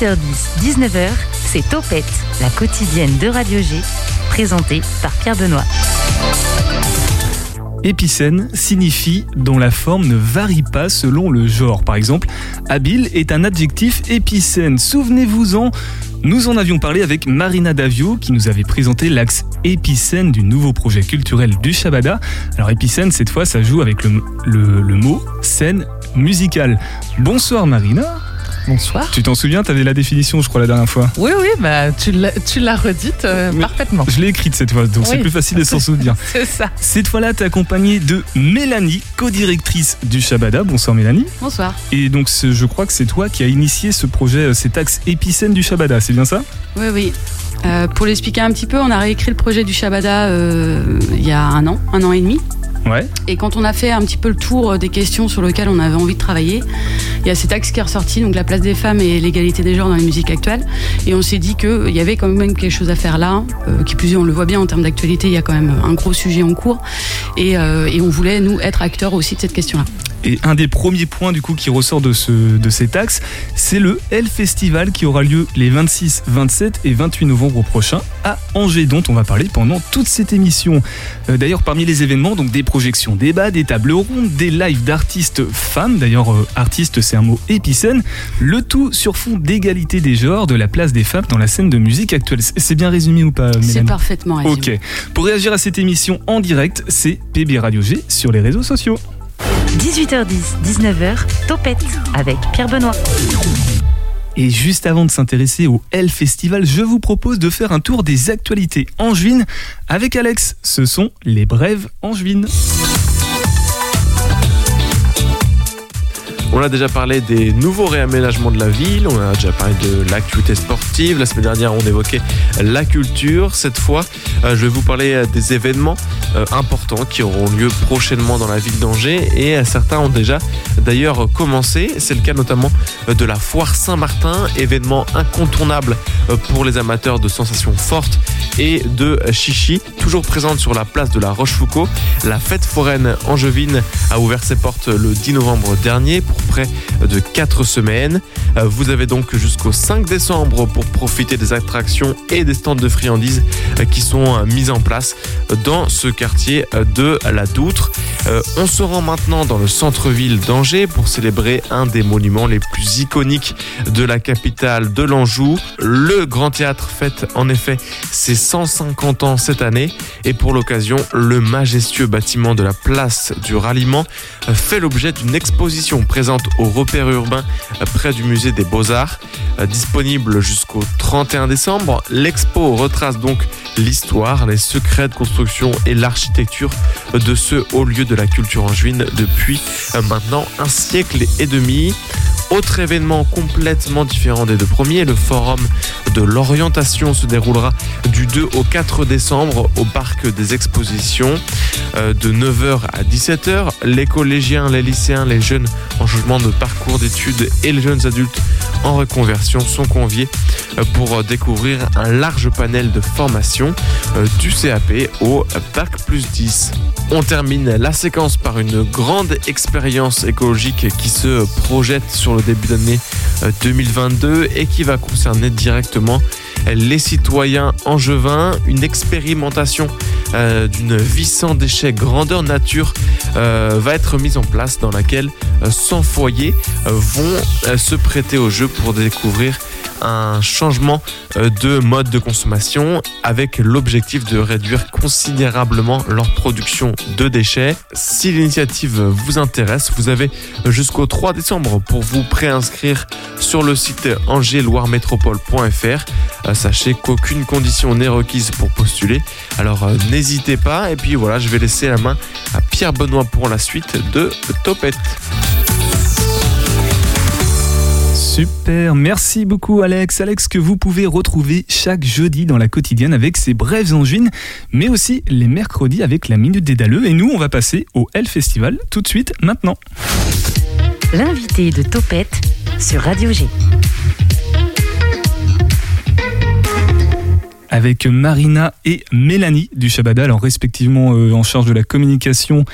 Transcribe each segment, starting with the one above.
18h10, 19h, c'est Topette, la quotidienne de Radio G, présentée par Pierre Benoît. Épicène signifie dont la forme ne varie pas selon le genre. Par exemple, habile est un adjectif épicène. Souvenez-vous-en, nous en avions parlé avec Marina Davio qui nous avait présenté l'axe épicène du nouveau projet culturel du Shabada. Alors épicène, cette fois, ça joue avec le, mot scène musicale. Bonsoir Marina. Bonsoir. Tu t'en souviens, tu avais la définition, je crois, la dernière fois. Oui, oui, bah, tu l'as redite euh, parfaitement. Je l'ai écrite cette fois, donc c'est plus facile de s'en souvenir. c'est ça. Cette fois-là, tu es accompagnée de Mélanie, co-directrice du Shabada. Bonsoir Mélanie. Bonsoir. Et donc, je crois que c'est toi qui as initié ce projet, euh, cet axe épicène du Shabada, c'est bien ça? Oui, oui. Euh, pour l'expliquer un petit peu, on a réécrit le projet du Shabada euh, il y a un an, un an et demi. Et quand on a fait un petit peu le tour des questions sur lesquelles on avait envie de travailler, il y a cet axe qui est ressorti, donc la place des femmes et l'égalité des genres dans la musique actuelle. Et on s'est dit qu'il y avait quand même quelque chose à faire là, euh, qui plus on le voit bien en termes d'actualité, il y a quand même un gros sujet en cours. Et, euh, et on voulait, nous, être acteurs aussi de cette question-là. Et un des premiers points du coup qui ressort de, ce, de cet axe, c'est le L Festival qui aura lieu les 26, 27 et 28 novembre prochains à Angers, dont on va parler pendant toute cette émission. Euh, d'ailleurs, parmi les événements, donc des projections débats, des tables rondes, des lives d'artistes femmes, d'ailleurs euh, artistes c'est un mot épicène, le tout sur fond d'égalité des genres, de la place des femmes dans la scène de musique actuelle. C'est bien résumé ou pas C'est parfaitement résumé. Ok. Pour réagir à cette émission en direct, c'est PB Radio G sur les réseaux sociaux. 18h10, 19h, Topette avec Pierre Benoît. Et juste avant de s'intéresser au L Festival, je vous propose de faire un tour des actualités angevines avec Alex. Ce sont les brèves angevines. On a déjà parlé des nouveaux réaménagements de la ville, on a déjà parlé de l'activité sportive, la semaine dernière on évoquait la culture. Cette fois, euh, je vais vous parler des événements euh, importants qui auront lieu prochainement dans la ville d'Angers et certains ont déjà d'ailleurs commencé. C'est le cas notamment de la Foire Saint-Martin, événement incontournable euh, pour les amateurs de sensations fortes et de chichi. Toujours présente sur la place de la Rochefoucauld, la fête foraine angevine a ouvert ses portes le 10 novembre dernier pour près de 4 semaines. Euh, vous avez donc jusqu'au 5 décembre pour profiter des attractions et des stands de friandises euh, qui sont euh, mis en place dans ce quartier de la Doutre. On se rend maintenant dans le centre-ville d'Angers pour célébrer un des monuments les plus iconiques de la capitale de l'Anjou. Le Grand Théâtre fête en effet ses 150 ans cette année et pour l'occasion, le majestueux bâtiment de la place du ralliement fait l'objet d'une exposition présente au repère urbain près du musée des Beaux-Arts. Euh, disponible jusqu'au 31 décembre, l'expo retrace donc l'histoire, les secrets de construction et l'architecture de ce haut lieu de la culture angevine depuis euh, maintenant un siècle et demi. Autre événement complètement différent des deux premiers, le forum de l'orientation se déroulera du 2 au 4 décembre au parc des expositions euh, de 9h à 17h. Les collégiens, les lycéens, les jeunes en changement de parcours d'études et les jeunes adultes en reconversion sont conviés euh, pour découvrir un large panel de formations euh, du CAP au Bac plus 10. On termine la séquence par une grande expérience écologique qui se projette sur le début d'année 2022 euh, et qui va concerner directement les citoyens angevins. Une expérimentation euh, d'une vie sans déchets grandeur nature euh, va être mise en place dans laquelle 100 foyers vont se prêter au jeu pour découvrir un changement euh, de mode de consommation avec l'objectif de réduire considérablement leur production de déchets. Si l'initiative vous intéresse, vous avez jusqu'au 3 décembre pour vous préinscrire sur le site angers-loire-métropole.fr. Sachez qu'aucune condition n'est requise pour postuler, alors euh, n'hésitez pas. Et puis voilà, je vais laisser la main à Pierre Benoît pour la suite de Topette. Super, merci beaucoup Alex. Alex que vous pouvez retrouver chaque jeudi dans la quotidienne avec ses brèves angines, mais aussi les mercredis avec la Minute des Daleux. Et nous, on va passer au L Festival tout de suite maintenant. L'invité de Topette sur Radio G. avec Marina et Mélanie du Shabada, alors respectivement euh, en charge de la communication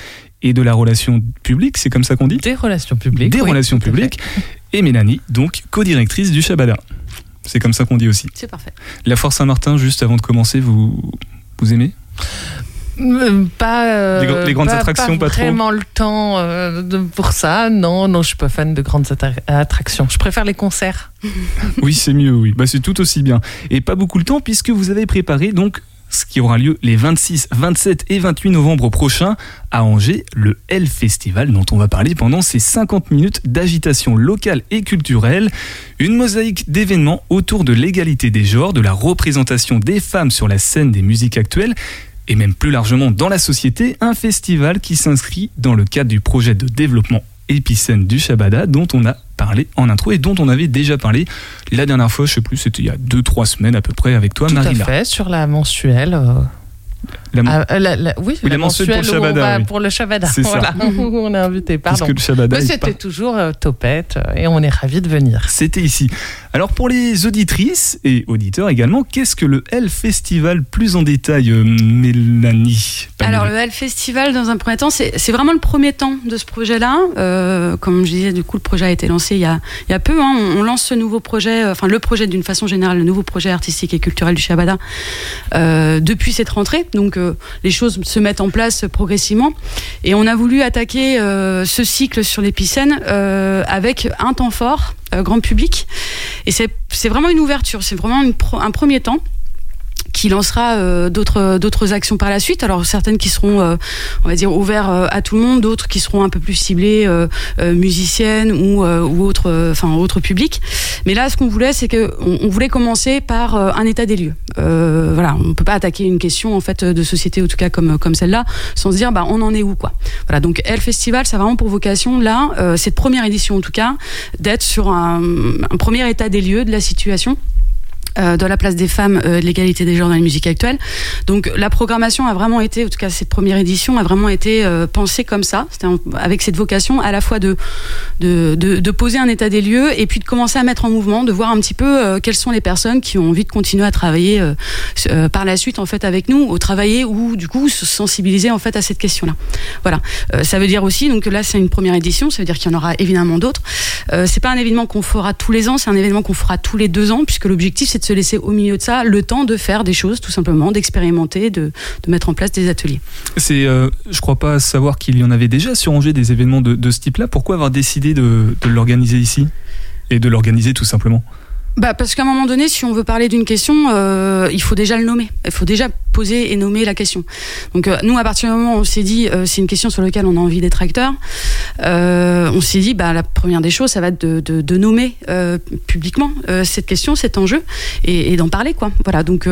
et de la relation publique, c'est comme ça qu'on dit Des relations publiques. Des relations publiques. Et Mélanie, donc co-directrice du Shabada. C'est comme ça qu'on dit aussi. C'est parfait. La Foire Saint-Martin, juste avant de commencer, vous, vous aimez? Euh, pas les, grandes attractions pas, pas vraiment le temps pour ça. Non non je suis pas fan de grandes attractions. Je préfère les concerts. Oui c'est mieux oui. Bah, c'est tout aussi bien. Et pas beaucoup le temps puisque vous avez préparé donc ce qui aura lieu les 26, 27 et 28 novembre prochains à Angers, le L Festival dont on va parler pendant ces 50 minutes d'agitation locale et culturelle, une mosaïque d'événements autour de l'égalité des genres, de la représentation des femmes sur la scène des musiques actuelles et même plus largement dans la société, un festival qui s'inscrit dans le cadre du projet de développement épicène du Shabada dont on a parlé en intro et dont on avait déjà parlé la dernière fois, je sais plus, c'était il y a 2-3 semaines à peu près avec toi, Tout Marina. Tout à fait, sur la mensuelle. Euh, la, ah, euh, oui, la, mensuelle pour le Shabada. Pour le Shabada. C'est voilà. ça. on est invité, pardon. Parce que le C'était toujours euh, topette et on est ravis de venir. C'était ici. Alors pour les auditrices et auditeurs également, qu'est-ce que le L Festival plus en détail, euh, Mélanie? Alors le L Festival, dans un premier temps, c'est vraiment le premier temps de ce projet-là. Euh, comme je disais, du coup, le projet a été lancé il y a, il y a peu. Hein. On, lance ce nouveau projet, euh, enfin le projet d'une façon générale, le nouveau projet artistique et culturel du Shabada depuis cette rentrée. Donc les choses se mettent en place progressivement. Et on a voulu attaquer ce cycle sur l'épicène avec un temps fort grand public. Et c'est vraiment une ouverture, c'est vraiment un premier temps qui lancera euh, d'autres d'autres actions par la suite. Alors certaines qui seront, euh, on va dire, ouvertes euh, à tout le monde, d'autres qui seront un peu plus ciblées musiciennes ou ou autres, enfin publics. Mais là, ce qu'on voulait, c'est que on, voulait commencer par un état des lieux. voilà, on peut pas attaquer une question en fait de société, en tout cas comme comme celle-là, sans se dire bah on en est où quoi. Voilà, donc Elle Festival, ça a vraiment pour vocation là, cette première édition en tout cas, d'être sur un premier état des lieux de la situation euh, de la place des femmes, euh, l'égalité des genres dans la musique actuelle. Donc la programmation a vraiment été, en tout cas cette première édition a vraiment été euh, pensée comme ça, c'était avec cette vocation à la fois de de, de, de, poser un état des lieux et puis de commencer à mettre en mouvement, de voir un petit peu euh, quelles sont les personnes qui ont envie de continuer à travailler par la suite en fait avec nous, au travailler ou du coup se sensibiliser en fait à cette question-là. Voilà, ça veut dire aussi donc là c'est une première édition, ça veut dire qu'il y en aura évidemment d'autres. c'est pas un événement qu'on fera tous les ans, c'est un événement qu'on fera tous les deux ans puisque l'objectif c'est de se laisser au milieu de ça le temps de faire des choses, tout simplement, d'expérimenter, de, de, mettre en place des ateliers. C'est, euh, je crois pas savoir qu'il y en avait déjà sur Angers des événements de, de ce type-là. Pourquoi avoir décidé de, de l'organiser ici? Et de l'organiser tout simplement? Bah parce qu'à un moment donné, si on veut parler d'une question, euh, il faut déjà le nommer. Il faut déjà poser et nommer la question. Donc euh, nous, à partir du moment où on s'est dit, euh, c'est une question sur laquelle on a envie d'être acteur, euh, on s'est dit, bah la première des choses, ça va être de, de, de nommer euh, publiquement euh, cette question, cet enjeu, et, et d'en parler, quoi. Voilà. Donc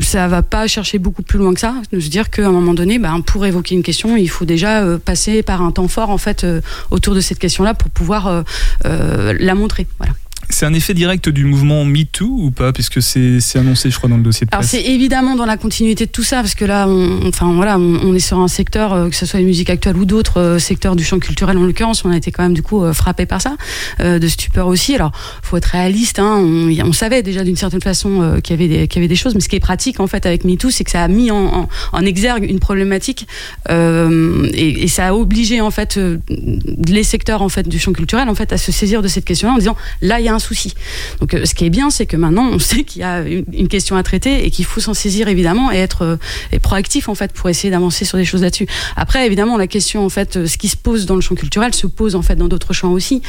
ça va pas chercher beaucoup plus loin que ça. De se dire qu'à un moment donné, bah, pour évoquer une question, il faut déjà passer par un temps fort en fait autour de cette question-là pour pouvoir la montrer. Voilà. C'est un effet direct du mouvement MeToo ou pas? Puisque c'est annoncé, je crois, dans le dossier de presse. Alors, c'est évidemment dans la continuité de tout ça, parce que là, on, enfin, voilà, on, est sur un secteur, euh, que ce soit les musiques actuelles ou d'autres euh, secteurs du champ culturel en l'occurrence, on a été quand même du coup euh, frappé par ça, de stupeur aussi. Alors, faut être réaliste, hein, on, savait déjà d'une certaine façon qu'il y, avait des, qu'il y avait des choses, mais ce qui est pratique en fait avec MeToo, c'est que ça a mis en, en, exergue une problématique et, et, ça a obligé en fait les secteurs en fait du champ culturel en fait à se saisir de cette question-là en disant là, il y a un souci. Donc euh, ce qui est bien, c'est que maintenant on sait qu'il y a une, question à traiter et qu'il faut s'en saisir évidemment et être euh, proactif en fait pour essayer d'avancer sur des choses là-dessus. Après évidemment la question en fait, ce qui se pose dans le champ culturel se pose en fait dans d'autres champs aussi.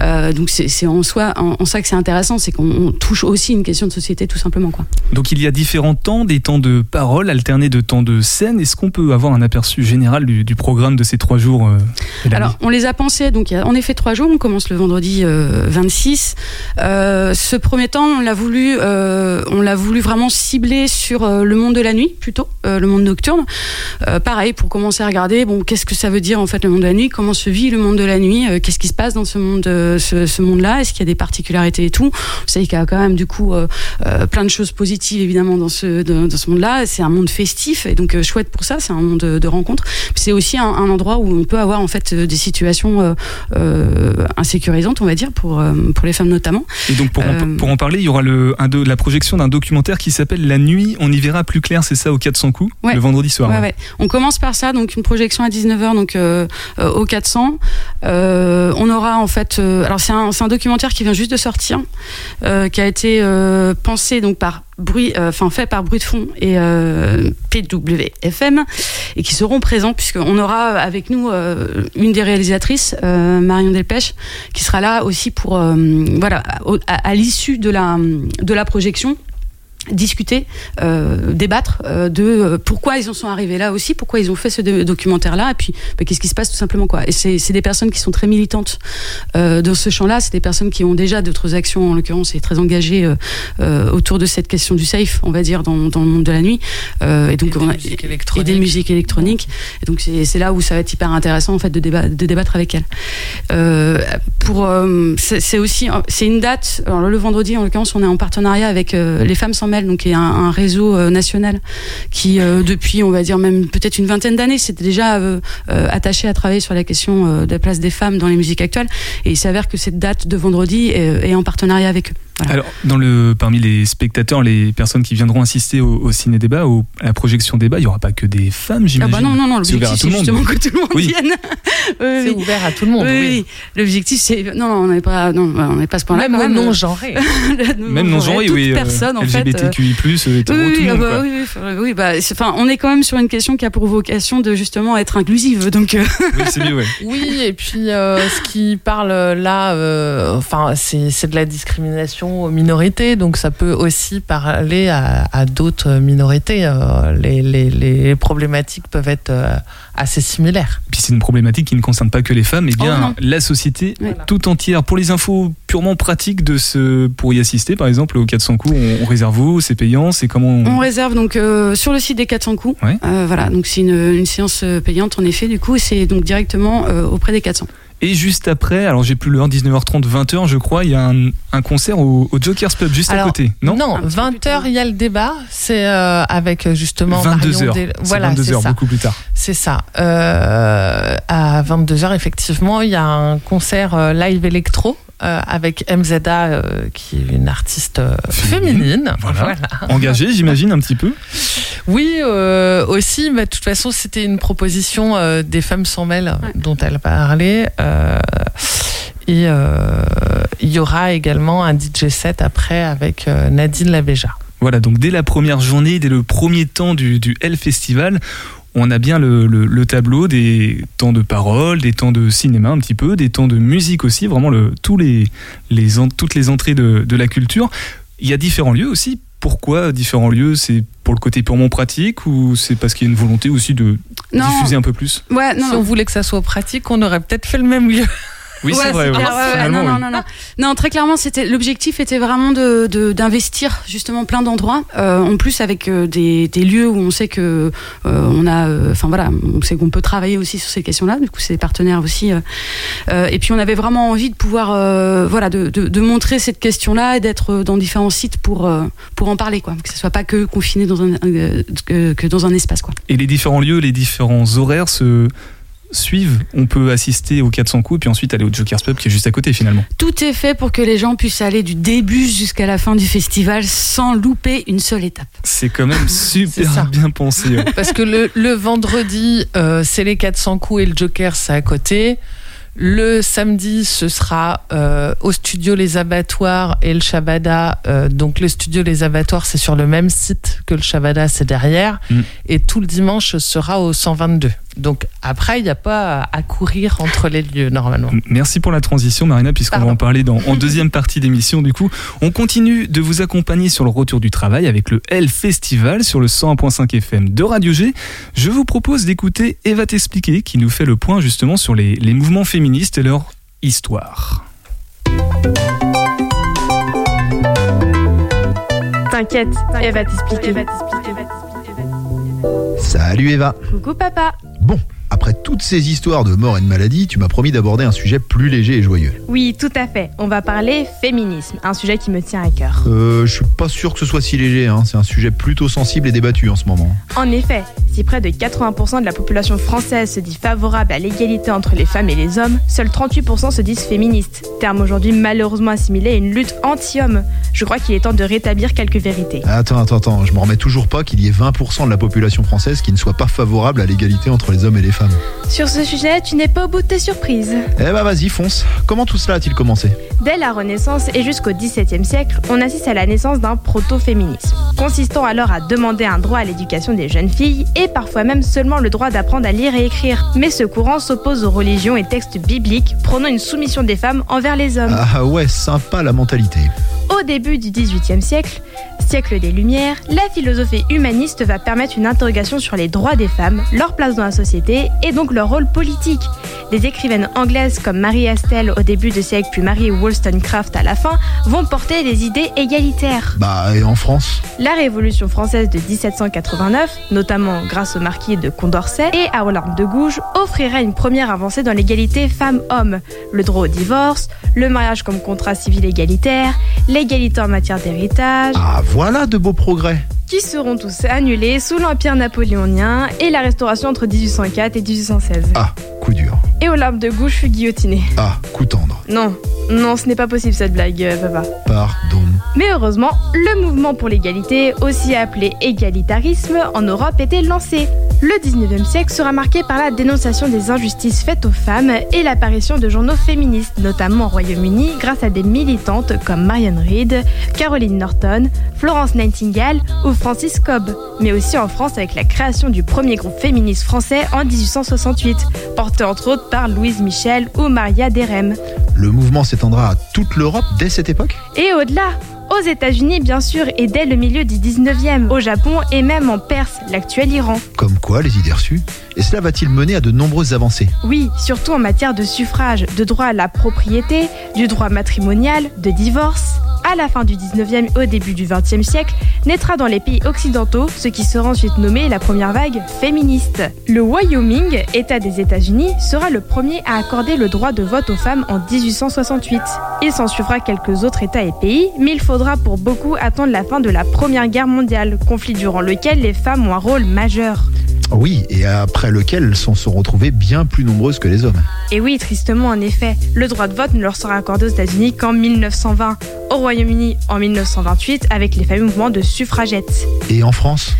Euh, donc c'est en soi en, ça que c'est intéressant, c'est qu'on touche aussi une question de société tout simplement quoi. Donc il y a différents temps, des temps de parole alternés de temps de scène. Est-ce qu'on peut avoir un aperçu général du, programme de ces trois jours Alors on les a pensés donc il y a en effet trois jours. On commence le vendredi 26. Euh, ce premier temps, on l'a voulu, euh, on l'a voulu vraiment cibler sur euh, le monde de la nuit plutôt, le monde nocturne. pareil, pour commencer à regarder, bon, qu'est-ce que ça veut dire en fait le monde de la nuit? Comment se vit le monde de la nuit? Qu'est-ce qui se passe dans ce monde, ce, monde-là? Est-ce qu'il y a des particularités et tout? Vous savez qu'il y a quand même du coup plein de choses positives évidemment dans ce dans, ce monde-là. C'est un monde festif et donc chouette pour ça. C'est un monde de, rencontres. C'est aussi un, endroit où on peut avoir en fait des situations insécurisantes, on va dire, pour pour les femmes notamment. Et donc pour, en, euh, pour en parler, il y aura le, un de, la projection d'un documentaire qui s'appelle La nuit, on y verra plus clair, c'est ça, au 400 coups, le vendredi soir. Ouais, ouais. On commence par ça, donc une projection à 19h donc euh, euh, au 400. on aura en fait. alors c'est un, un, documentaire qui vient juste de sortir, qui a été pensé donc par bruit, enfin fait par Bruit de Fond et PWFM, et qui seront présents puisqu'on aura avec nous une des réalisatrices, Marion Delpech, qui sera là aussi pour voilà à, l'issue de la de la projection discuter, euh, débattre euh, de euh, pourquoi ils en sont arrivés là aussi, pourquoi ils ont fait ce documentaire là, et puis bah, qu'est-ce qui se passe tout simplement quoi. Et c'est des personnes qui sont très militantes dans ce champ-là, c'est des personnes qui ont déjà d'autres actions en l'occurrence et très engagées autour de cette question du safe, on va dire dans, dans le monde de la nuit, et donc et des musiques électroniques. Et donc c'est là où ça va être hyper intéressant en fait de, de débattre avec elles. pour c'est aussi c'est une date. Alors le vendredi en l'occurrence on est en partenariat avec les femmes sans donc qui est un, réseau euh, national qui, euh, depuis, on va dire même peut-être une vingtaine d'années, s'était déjà euh, attaché à travailler sur la question de la place des femmes dans les musiques actuelles. Et il s'avère que cette date de vendredi est en partenariat avec eux. Alors, dans le, parmi les spectateurs, les personnes qui viendront assister au, ciné-débat, à la projection débat, il n'y aura pas que des femmes, j'imagine. Ah bah non, non, non, l'objectif c'est justement que tout le monde vienne. c'est ouvert à tout le monde, oui. L'objectif c'est... Non, non, on n'est pas, non, on n'est pas ce point-là. Même non-genré. même non-genré, oui. Toute personne, en fait. LGBTQI+, euh, tout le monde, oui, oui, bah, enfin, on est quand même sur une question qui a pour vocation de justement être inclusive, donc... Euh. Oui, c'est mieux, Oui, et puis euh, ce qui parle là, enfin, c'est de la discrimination aux minorités, donc ça peut aussi parler à, d'autres minorités. Euh, les, les, problématiques peuvent être euh, assez similaires. Puis c'est une problématique qui ne concerne pas que les femmes, mais bien oh, la société tout entière. Pour les infos purement pratiques de ce, pour y assister, par exemple, au 400 coups, on, réserve où? C'est payant? C'est comment on... réserve donc euh, sur le site des 400 coups. voilà, donc c'est une, une, séance payante en effet. Du coup, c'est donc directement auprès des 400. Et juste après, alors j'ai plus l'heure, 19h30, 20h, je crois, il y a un, concert au, Joker's Pub juste à côté. Non, non 20h, il y a le débat. C'est euh, avec euh, justement 22h. Voilà, 22h, beaucoup plus tard. C'est ça. Euh, à 22h, effectivement, il y a un concert live électro euh, avec MZA, euh, qui est une artiste euh, féminine. Voilà. Engagée, j'imagine, un petit peu Oui, aussi. Mais de toute façon, c'était une proposition des femmes sans mêle dont elle parlait. et il y aura également un DJ set après avec Nadine Labéja. Voilà, donc dès la première journée, dès le premier temps du, du L Festival, on a bien le, tableau des temps de parole, des temps de cinéma un petit peu, des temps de musique aussi, vraiment le, tous les, les, toutes les entrées de, la culture. Il y a différents lieux aussi. Pourquoi différents lieux? C'est pour le côté purement pratique ou c'est parce qu'il y a une volonté aussi de diffuser un peu plus? Ouais, si on voulait que ça soit pratique, on aurait peut-être fait le même lieu. Oui, c'est vrai. non, non, non, non, très clairement, c'était l'objectif était vraiment de d'investir justement plein d'endroits. Euh, en plus, avec euh, des, des, lieux où on sait que euh, on a, enfin voilà, on sait qu'on peut travailler aussi sur ces questions-là. Du coup, c'est des partenaires aussi. et puis, on avait vraiment envie de pouvoir, voilà, de, de, de, montrer cette question-là et d'être dans différents sites pour pour en parler, quoi. Que ce soit pas que confiné dans un que, que dans un espace, quoi. Et les différents lieux, les différents horaires se suivent, on peut assister aux 400 coups, puis ensuite aller au Joker's Pub qui est juste à côté finalement. Tout est fait pour que les gens puissent aller du début jusqu'à la fin du festival sans louper une seule étape. C'est quand même super bien pensé. Parce que le, vendredi, euh, c'est les 400 coups et le Joker, c'est à côté. Le samedi, ce sera euh, au studio Les Abattoirs et le Shabada. Euh, donc le studio Les Abattoirs, c'est sur le même site que le Shabada, c'est derrière. Mm. Et tout le dimanche sera au 122. Donc après, il n'y a pas à courir entre les lieux normalement. Merci pour la transition, Marina, puisqu'on va en parler dans, en deuxième partie d'émission. Du coup, on continue de vous accompagner sur le retour du travail avec le L Festival sur le 101.5 FM de Radio G. Je vous propose d'écouter Eva t'expliquer, qui nous fait le point justement sur les, les mouvements féministes et leur histoire. T'inquiète, Eva va t'expliquer. Salut Eva. Coucou papa. Bon, après toutes ces histoires de mort et de maladie, tu m'as promis d'aborder un sujet plus léger et joyeux. Oui, tout à fait. On va parler féminisme, un sujet qui me tient à cœur. Euh, je suis pas sûr que ce soit si léger, hein. c'est un sujet plutôt sensible et débattu en ce moment. En effet, si près de 80% de la population française se dit favorable à l'égalité entre les femmes et les hommes, seuls 38% se disent féministes, terme aujourd'hui malheureusement assimilé à une lutte anti-homme. Je crois qu'il est temps de rétablir quelques vérités. Attends, attends, attends, je me remets toujours pas qu'il y ait 20% de la population française qui ne soit pas favorable à l'égalité entre les hommes et les femmes. Sur ce sujet, tu n'es pas au bout de tes surprises. Eh bah vas-y, fonce. Comment tout cela a-t-il commencé? Dès la Renaissance et jusqu'au XVIIe siècle, on assiste à la naissance d'un proto-féminisme, consistant alors à demander un droit à l'éducation des jeunes filles et parfois même seulement le droit d'apprendre à lire et écrire. Mais ce courant s'oppose aux religions et textes bibliques, prônant une soumission des femmes envers les hommes. Ah ouais, sympa la mentalité. Au début du XVIIIe siècle, siècle des Lumières, la philosophie humaniste va permettre une interrogation sur les droits des femmes, leur place dans la société et donc leur rôle politique. Des écrivaines anglaises comme Marie Astel au début du siècle puis Marie Wollstonecraft à la fin vont porter des idées égalitaires. Bah et en France La Révolution française de 1789, notamment grâce au marquis de Condorcet et à Hollande de Gouges, offrira une première avancée dans l'égalité femmes-hommes, le droit au divorce, le mariage comme contrat civil égalitaire, l'égalité en matière d'héritage. Ah voilà de beaux progrès qui seront tous annulés sous l'Empire napoléonien et la restauration entre 1804 et 1816. Ah, coup dur. Et aux larmes de gauche fut guillotiné. Ah, coup tendre. Non, non, ce n'est pas possible cette blague, euh, papa. Pardon. Mais heureusement, le mouvement pour l'égalité, aussi appelé égalitarisme, en Europe était lancé. Le 19e siècle sera marqué par la dénonciation des injustices faites aux femmes et l'apparition de journaux féministes, notamment au Royaume-Uni, grâce à des militantes comme Marianne Reed, Caroline Norton, Florence Nightingale ou Francis Cobb, mais aussi en France avec la création du premier groupe féministe français en 1868, porté entre autres par Louise Michel ou Maria Derem. Le mouvement s'étendra à toute l'Europe dès cette époque Et au-delà aux États-Unis, bien sûr, et dès le milieu du 19e, au Japon et même en Perse, l'actuel Iran. Comme quoi, les idées reçues Et cela va-t-il mener à de nombreuses avancées Oui, surtout en matière de suffrage, de droit à la propriété, du droit matrimonial, de divorce à la fin du 19e au début du 20e siècle, naîtra dans les pays occidentaux ce qui sera ensuite nommé la première vague féministe. Le Wyoming, État des États-Unis, sera le premier à accorder le droit de vote aux femmes en 1868. Il s'en suivra quelques autres États et pays, mais il faudra pour beaucoup attendre la fin de la Première Guerre mondiale, conflit durant lequel les femmes ont un rôle majeur. Oui, et après lequel elles sont se retrouvées bien plus nombreuses que les hommes. Et oui, tristement en effet, le droit de vote ne leur sera accordé aux États-Unis qu'en 1920, au Royaume-Uni en 1928 avec les fameux mouvements de suffragettes. Et en France?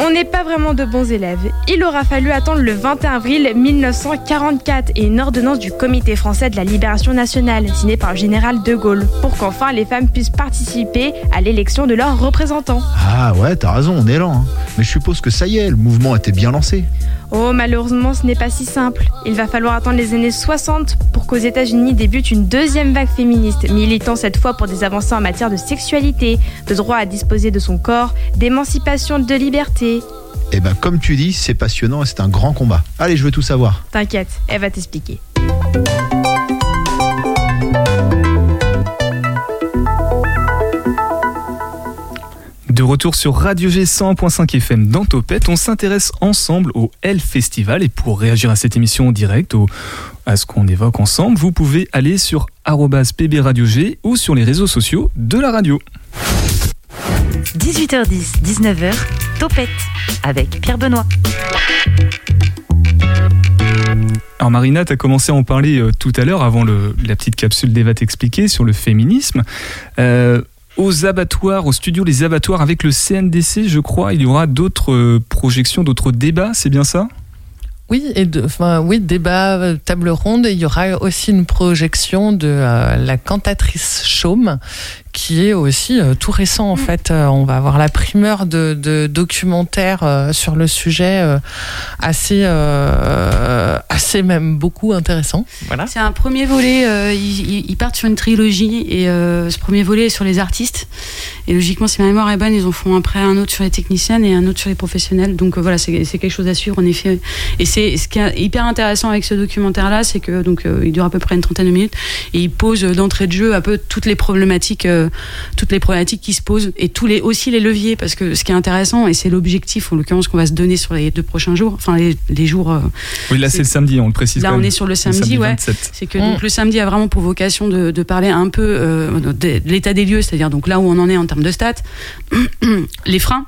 On n'est pas vraiment de bons élèves. Il aura fallu attendre le 21 avril 1944 et une ordonnance du Comité français de la libération nationale, signée par le général de Gaulle, pour qu'enfin les femmes puissent participer à l'élection de leurs représentants. Ah ouais, t'as raison, on est lent. Hein. Mais je suppose que ça y est, le mouvement était bien lancé. Oh, malheureusement, ce n'est pas si simple. Il va falloir attendre les années 60 pour qu'aux États-Unis débute une deuxième vague féministe, militant cette fois pour des avancées en matière de sexualité, de droit à disposer de son corps, d'émancipation, de liberté. Eh ben, comme tu dis, c'est passionnant et c'est un grand combat. Allez, je veux tout savoir. T'inquiète, elle va t'expliquer. De retour sur Radio G 100.5 FM dans Topette, on s'intéresse ensemble au L Festival et pour réagir à cette émission en direct, au, à ce qu'on évoque ensemble, vous pouvez aller sur @pbradiog ou sur les réseaux sociaux de la radio. 18h10, 19h, Topette avec Pierre Benoît. Alors Marina, tu as commencé à en parler euh, tout à l'heure avant le, la petite capsule d'Eva t'expliquer sur le féminisme. Euh, aux abattoirs, au studio Les Abattoirs avec le CNDC, je crois. Il y aura d'autres euh, projections, d'autres débats, c'est bien ça? Oui, et de, enfin, oui, débat, table ronde. il y aura aussi une projection de euh, la cantatrice Chaume, qui est aussi euh, tout récent en mm. fait. Euh, on va avoir la primeur de, de documentaires euh, sur le sujet assez, assez même beaucoup intéressant. Voilà. C'est un premier volet. Ils, ils, partent sur une trilogie et ce premier volet est sur les artistes. Et logiquement, si ma mémoire est bonne, ils en font après un autre sur les techniciennes et un autre sur les professionnels. Donc voilà, c'est quelque chose à suivre en effet. Et c'est ce qui est hyper intéressant avec ce documentaire-là, c'est que donc il dure à peu près une trentaine de minutes et il pose d'entrée de jeu un peu toutes les problématiques toutes les problématiques qui se posent et tous les aussi les leviers parce que ce qui est intéressant et c'est l'objectif en l'occurrence qu'on va se donner sur les deux prochains jours, enfin les, jours. Euh, oui, là c'est le samedi, on le précise. Là on est sur le samedi, ouais. C'est que donc, mm. le samedi a vraiment pour vocation de, parler un peu euh, de, l'état des lieux, c'est-à-dire donc là où on en est en termes de stats, les freins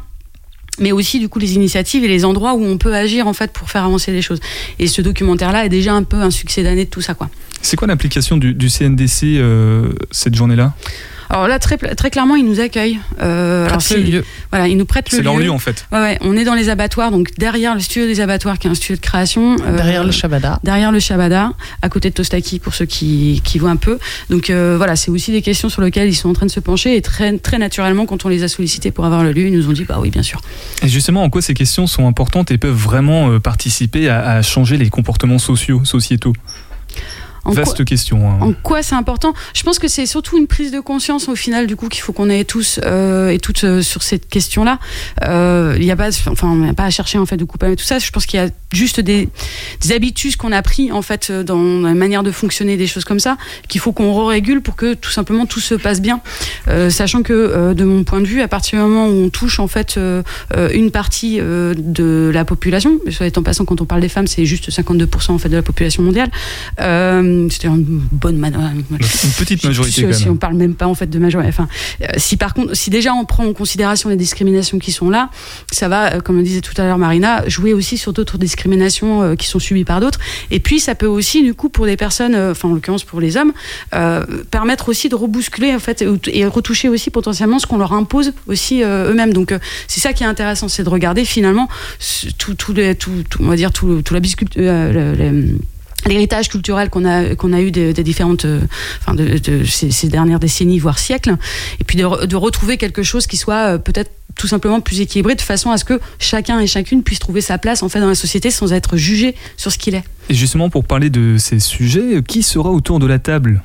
mais aussi du coup les initiatives et les endroits où on peut agir en fait pour faire avancer les choses. Et ce documentaire-là est déjà un peu un succès d'année de tout ça quoi. C'est quoi l'implication du, du, CNDC cette journée-là? Alors là, très, très clairement, ils nous accueillent. Euh, alors c'est lieu. Voilà, ils nous prêtent le lieu. C'est leur lieu en fait. Ouais, ouais, on est dans les abattoirs, donc derrière le studio des abattoirs, qui est un studio de création. Euh, derrière le Shabada. Derrière le Shabada, à côté de Tostaki, pour ceux qui, qui voient un peu. Donc euh, voilà, c'est aussi des questions sur lesquelles ils sont en train de se pencher. Et très, très naturellement, quand on les a sollicités pour avoir le lieu, ils nous ont dit bah oui, bien sûr. Et justement, en quoi ces questions sont importantes et peuvent vraiment euh, participer à, à changer les comportements sociaux, sociétaux? Vaste question. Hein. En quoi c'est important? Je pense que c'est surtout une prise de conscience au final du coup qu'il faut qu'on ait tous euh, et toutes euh, sur cette question-là. Euh, il n'y a pas, enfin, on n'a pas à chercher en fait de couper tout ça. Je pense qu'il y a juste des, des habitudes qu'on a pris en fait dans la manière de fonctionner, des choses comme ça, qu'il faut qu'on régule pour que tout simplement tout se passe bien. sachant que de mon point de vue, à partir du moment où on touche en fait une partie de la population, soit étant passant quand on parle des femmes, c'est juste 52% en fait de la population mondiale. C'était une bonne Une petite majorité. Si, on parle même pas en fait de majorité. Enfin, euh, si par contre, si déjà on prend en considération les discriminations qui sont là, ça va, euh, comme le disait tout à l'heure Marina, jouer aussi sur d'autres discriminations euh, qui sont subies par d'autres. Et puis ça peut aussi, du coup, pour les personnes, enfin en l'occurrence pour les hommes, permettre aussi de rebousculer en fait et retoucher aussi potentiellement ce qu'on leur impose aussi eux-mêmes. Donc c'est ça qui est intéressant, c'est de regarder finalement tout, tout, les, tout, on va dire tout, tout la l'héritage culturel qu'on a qu'on a eu des, différentes euh, enfin de, ces, dernières décennies voire siècles et puis de, de retrouver quelque chose qui soit euh, peut-être tout simplement plus équilibré de façon à ce que chacun et chacune puisse trouver sa place en fait dans la société sans être jugé sur ce qu'il est. Et justement pour parler de ces sujets, qui sera autour de la table?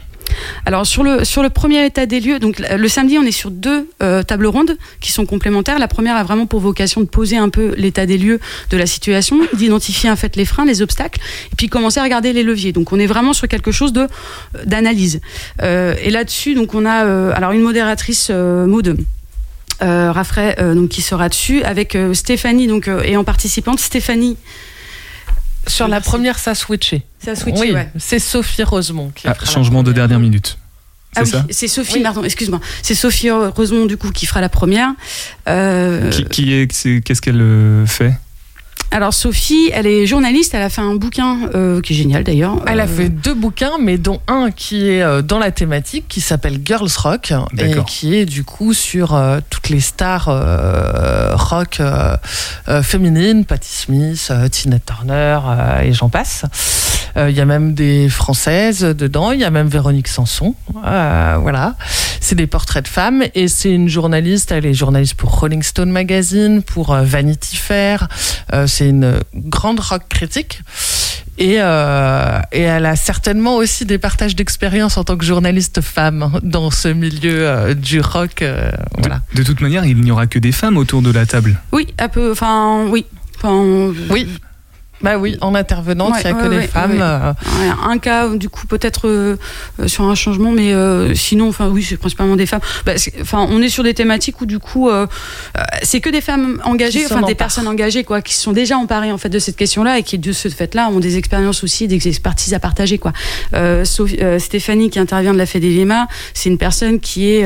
Alors sur le, premier état des lieux, donc le samedi on est sur deux euh, tables rondes qui sont complémentaires. La première a vraiment pour vocation de poser un peu l'état des lieux de la situation, d'identifier en fait les freins, les obstacles, et puis commencer à regarder les leviers. Donc on est vraiment sur quelque chose euh, d'analyse. Euh, et là-dessus donc on a alors une modératrice. Euh, Raffray, donc qui sera dessus avec Stéphanie et en participante Stéphanie sur la première, ça a switché. Ça a switché, oui, C'est Sophie Rosemont qui ah, Changement de dernière minute. Ah oui, c'est Sophie, pardon, excuse-moi. C'est Sophie Rosemont, du coup, qui fera la première. Euh... Qui, qui est, qu'est-ce qu'elle euh, fait? Alors Sophie, elle est journaliste, elle a fait un bouquin euh, qui est génial d'ailleurs. Elle a euh, fait deux bouquins, mais dont un qui est euh, dans la thématique, qui s'appelle Girls Rock, et qui est du coup sur toutes les stars rock féminines, Patti Smith, Tina Turner, et j'en passe. Il y a même des françaises dedans, il y a même Véronique Sanson. voilà, c'est des portraits de femmes, et c'est une journaliste, elle est journaliste pour Rolling Stone Magazine, pour Vanity Fair c'est une grande rock critique. Et, euh, et, elle a certainement aussi des partages d'expérience en tant que journaliste femme dans ce milieu euh, du rock. Euh, voilà. De, toute manière, il n'y aura que des femmes autour de la table. Oui, un peu. Enfin, oui. oui. Bah oui, en intervenante, il n'y a que des femmes. Euh. un cas, du coup, peut-être euh, euh, sur un changement, mais sinon, enfin oui, c'est principalement des femmes. Bah, enfin, on est sur des thématiques où du coup, c'est que des femmes engagées, enfin des personnes engagées, quoi, qui sont déjà emparées en fait de cette question-là et qui de ce fait-là ont des expériences aussi, des expertises à partager, quoi. Stéphanie qui intervient de la Fédélima, c'est une personne qui est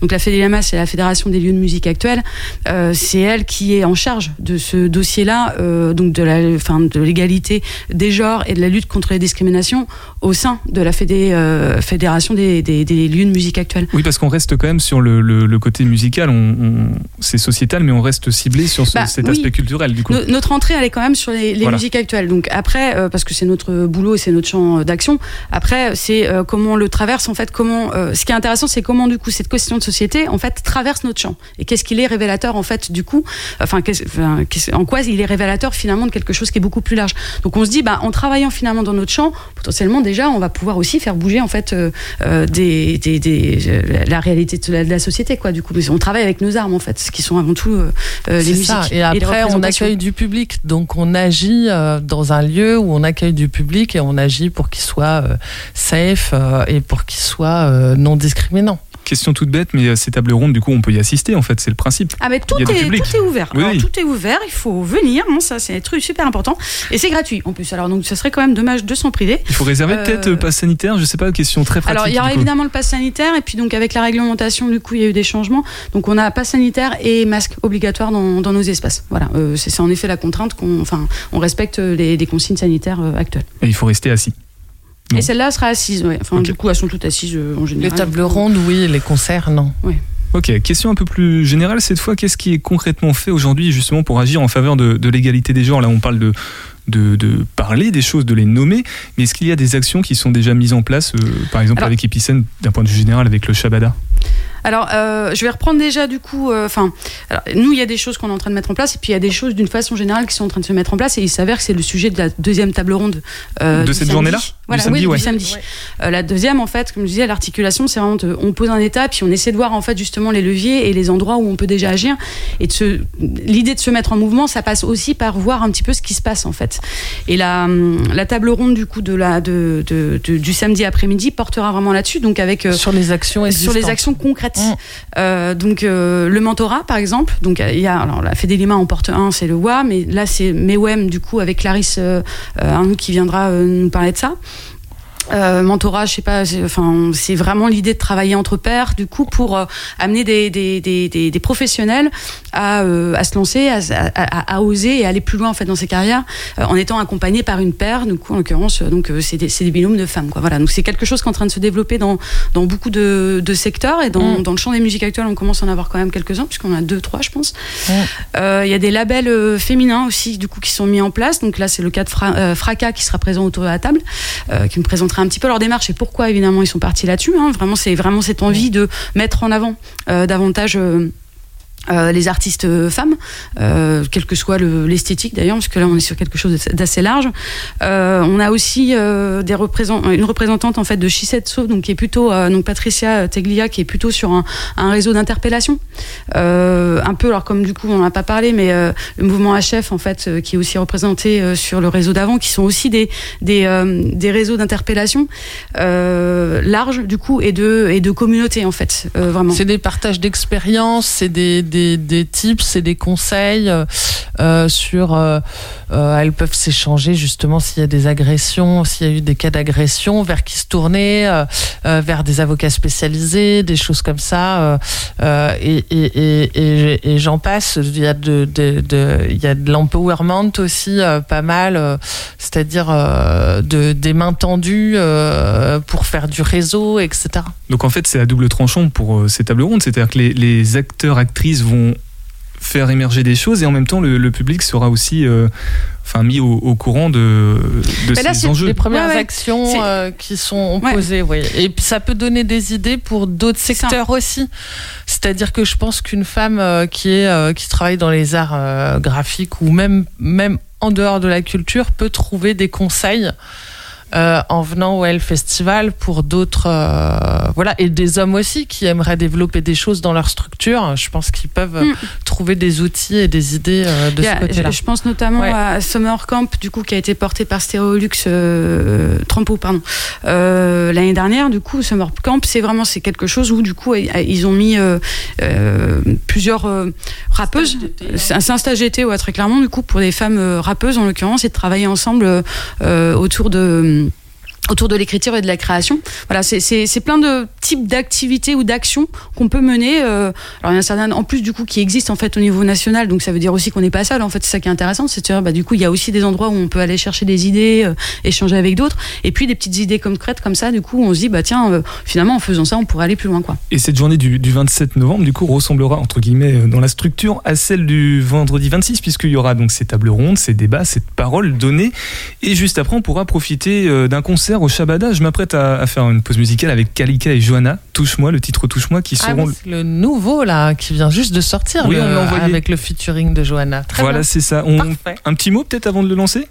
donc la Fédélima, c'est la Fédération des lieux de musique actuelle. c'est elle qui est en charge de ce dossier-là, donc de la, de l'égalité des genres et de la lutte contre les discriminations au sein de la euh, fédération des, lieux de musique actuelle. Oui, parce qu'on reste quand même sur le, côté musical, on, c'est sociétal, mais on reste ciblé sur bah, cet aspect culturel du coup. notre entrée, elle est quand même sur les, musiques actuelles. Donc après, euh, parce que c'est notre boulot et c'est notre champ d'action, après, c'est euh, comment on le traverse, en fait, comment. ce qui est intéressant, c'est comment du coup cette question de société, en fait, traverse notre champ. Et qu'est-ce qu'il est révélateur, en fait, du coup, enfin, en quoi il est révélateur finalement de quelque chose qui est beaucoup plus large. Donc on se dit, bah, en travaillant finalement dans notre champ, potentiellement déjà, on va pouvoir aussi faire bouger en fait euh, euh, des, des, la réalité de la, société, quoi. Du coup, on travaille avec nos armes en fait, ce qui sont avant tout euh, les musiques. Et après, on accueille du public, donc on agit dans un lieu où on accueille du public et on agit pour qu'il soit safe et pour qu'il soit non discriminant question toute bête, mais ces tables rondes, du coup, on peut y assister, en fait, c'est le principe. Ah, mais tout, est, tout est ouvert. Tout est ouvert, il faut venir, ça, c'est un truc super important. Et c'est gratuit, en plus. Alors, donc, ce serait quand même dommage de s'en priver. Il faut réserver euh, peut-être le pass sanitaire, je sais pas, question très pratique. Alors, il y aura évidemment le pass sanitaire, et puis, donc, avec la réglementation, du coup, il y a eu des changements. Donc, on a pass sanitaire et masque obligatoire dans, dans nos espaces. Voilà, euh, c'est en effet la contrainte qu'on enfin, on respecte les, consignes sanitaires euh, actuelles. Et il faut rester assis. Et celle-là sera assise, oui. Enfin, du coup, elles sont toutes assises en général. Les tables rondes, oui, les concerts, non. Oui. Ok, question un peu plus générale cette fois. Qu'est-ce qui est concrètement fait aujourd'hui justement pour agir en faveur de, l'égalité des genres? Là, on parle de, de, parler des choses, de les nommer, mais est-ce qu'il y a des actions qui sont déjà mises en place, par exemple avec Epicène, d'un point de vue général, avec le Shabada? Alors, euh, je vais reprendre déjà du coup. Euh, enfin, nous, il y a des choses qu'on est en train de mettre en place, et puis il y a des choses d'une façon générale qui sont en train de se mettre en place. Et il s'avère que c'est le sujet de la deuxième table ronde euh, de cette journée-là? Voilà, samedi, oui, du samedi. la deuxième, en fait, comme je disais, l'articulation, c'est vraiment on pose un état, puis on essaie de voir en fait justement les leviers et les endroits où on peut déjà agir. Et de l'idée de se mettre en mouvement, ça passe aussi par voir un petit peu ce qui se passe en fait. Et la, hum, la table ronde du coup de la de, de, du samedi après-midi portera vraiment là-dessus, donc avec sur les actions sur les actions concrètes. Mmh. Euh, donc euh, le mentorat par exemple. Donc il y a alors la Fédélima en porte un, c'est le WA, mais là c'est Mewem du coup avec Clarisse euh, qui viendra nous parler de ça. Euh, mentorat, je sais pas, enfin, c'est vraiment l'idée de travailler entre pairs, du coup, pour euh, amener des, des, des, des, professionnels à, euh, à se lancer, à, à, à, oser et aller plus loin en fait dans ses carrières, en étant accompagnés par une paire. Du coup, en l'occurrence, donc c'est des, binômes de femmes, quoi. Voilà, donc c'est quelque chose qui est en train de se développer dans, dans beaucoup de, de secteurs et dans, mm. dans, le champ des musiques actuelles, on commence à en avoir quand même quelques-uns, puisqu'on a deux, trois, je pense. Mm. Il y a des labels féminins aussi, du coup, qui sont mis en place. Donc là, c'est le cas de Fra Fracas qui sera présent autour de la table, qui me présentera un petit peu leur démarche et pourquoi évidemment ils sont partis là-dessus. Hein. Vraiment, c'est vraiment cette envie de mettre en avant euh, davantage euh, euh, les artistes euh, femmes, euh, quel que soit l'esthétique d'ailleurs, parce que là on est sur quelque chose d'assez large. Euh, on a aussi euh, des représentants, une représentante en fait de Shisetsu, donc qui est plutôt donc Patricia Teglia, qui est plutôt sur un, un réseau d'interpellation, un peu alors comme du coup on n'en a pas parlé, mais le mouvement HF en fait qui est aussi représenté sur le réseau d'avant, qui sont aussi des des, des réseaux d'interpellation larges du coup et de et de communautés en fait vraiment. C'est des partages d'expériences, c'est des des, tips et des conseils euh, euh, sur. Euh, elles peuvent s'échanger justement s'il y a des agressions, s'il y a eu des cas d'agression, vers qui se tourner, vers des avocats spécialisés, des choses comme ça. et, j'en passe. Il y a de, l'empowerment aussi, pas mal. C'est-à-dire de, des mains tendues pour faire du réseau, etc. Donc en fait, c'est à double tranchant pour ces tables rondes. C'est-à-dire que les acteurs, actrices vont faire émerger des choses et en même temps le, public sera aussi euh, enfin mis au, courant de, de ces enjeux. Les premières actions euh, qui sont posées, oui. Et puis ça peut donner des idées pour d'autres secteurs aussi. C'est-à-dire que je pense qu'une femme euh, qui est qui travaille dans les arts graphiques ou même même en dehors de la culture peut trouver des conseils euh, en venant au Hell Festival pour d'autres euh, voilà et des hommes aussi qui aimeraient développer des choses dans leur structure. Je pense qu'ils peuvent mm. trouver des outils et des idées euh, de ce côté-là. je pense notamment à Summer Camp du coup qui a été porté par Stereolux Trampo pardon l'année dernière. Du coup Summer Camp c'est vraiment c'est quelque chose où du coup ils ont mis plusieurs rappeuses. C'est un stage d'été ouais, très clairement du coup pour des femmes rappeuses en l'occurrence et de travailler ensemble autour de autour de l'écriture et de la création. Voilà, c'est plein de types d'activités ou d'actions qu'on peut mener. Euh, alors il y en a certaines en plus du coup qui existent en fait au niveau national, donc ça veut dire aussi qu'on n'est pas seul. En fait, c'est ça qui est intéressant, c'est bah, du coup il y a aussi des endroits où on peut aller chercher des idées, euh, échanger avec d'autres, et puis des petites idées concrètes comme ça. Du coup, on se dit bah tiens, euh, finalement en faisant ça, on pourrait aller plus loin quoi. Et cette journée du, du, 27 novembre, du coup, ressemblera entre guillemets dans la structure à celle du vendredi 26, puisqu'il y aura donc ces tables rondes, ces débats, cette parole donnée, et juste après on pourra profiter d'un concert au Shabada, je m'apprête à, faire une pause musicale avec Kalika et Johanna. Touche-moi, le titre Touche-moi, qui ah seront. Ah le nouveau, là, qui vient juste de sortir. Oui, on Avec le featuring de Johanna. voilà, c'est ça. Un petit mot peut-être avant de le lancer?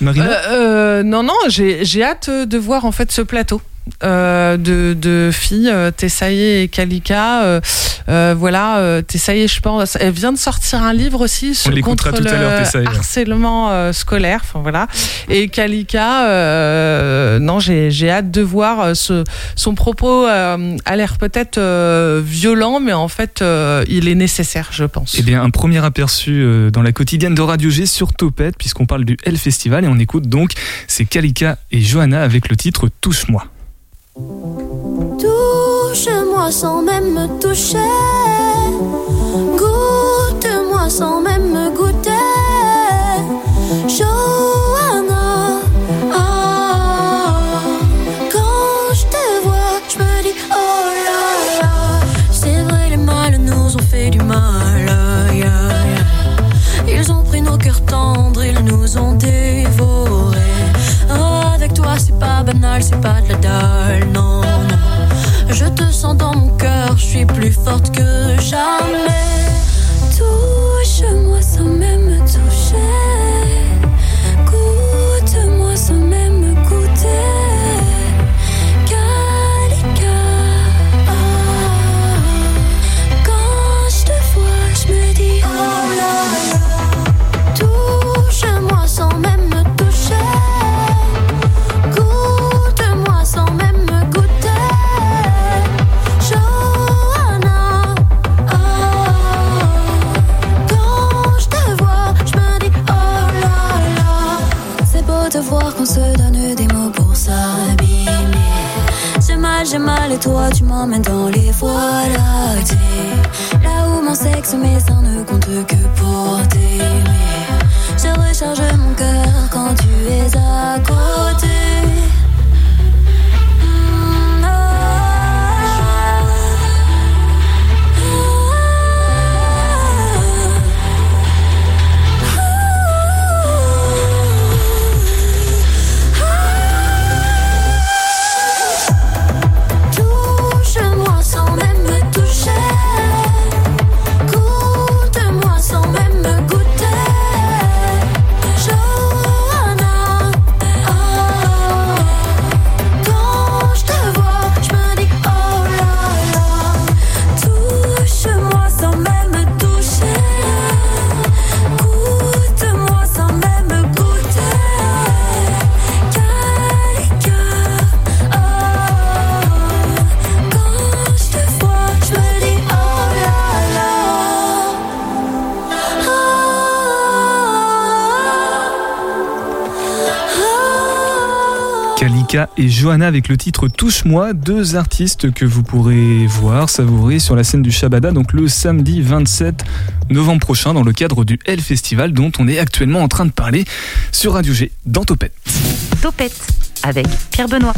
Marina? Euh, euh, Non, non, j'ai hâte de voir en fait ce plateau. Euh, de, de, filles, euh, Tessaye et Kalika. Euh, euh voilà, Tessaye, je pense, elle vient de sortir un livre aussi sur, contre le harcèlement scolaire. Enfin voilà. Et Kalika, non, j'ai hâte de voir ce, son propos a l'air peut-être violent, mais en fait, il est nécessaire, je pense. Eh bien, un premier aperçu dans la quotidienne de Radio G sur Topette, puisqu'on parle du L Festival et on écoute donc c'est Kalika et Johanna avec le titre Touche-moi. Touche-moi sans même me toucher. Goûte-moi sans même me goûter. Johanna, ah, quand je te vois, je me dis oh là là. C'est vrai, les mâles nous ont fait du mal. Ils ont pris nos cœurs tendres, ils nous ont dévorés pas de la dalle, non, non. Je te sens dans mon cœur, je suis plus forte que jamais. Touche-moi sans j'ai mal et toi tu m'emmènes dans les voies lactées. Là où mon sexe mes seins ne comptent que pour t'aimer. Je recharge mon cœur quand tu es à côté. Et Johanna avec le titre Touche-moi, deux artistes que vous pourrez voir, savourer sur la scène du Shabada, donc le samedi 27 novembre prochain dans le cadre du L Festival dont on est actuellement en train de parler sur Radio G dans Topette. Topette avec Pierre Benoît.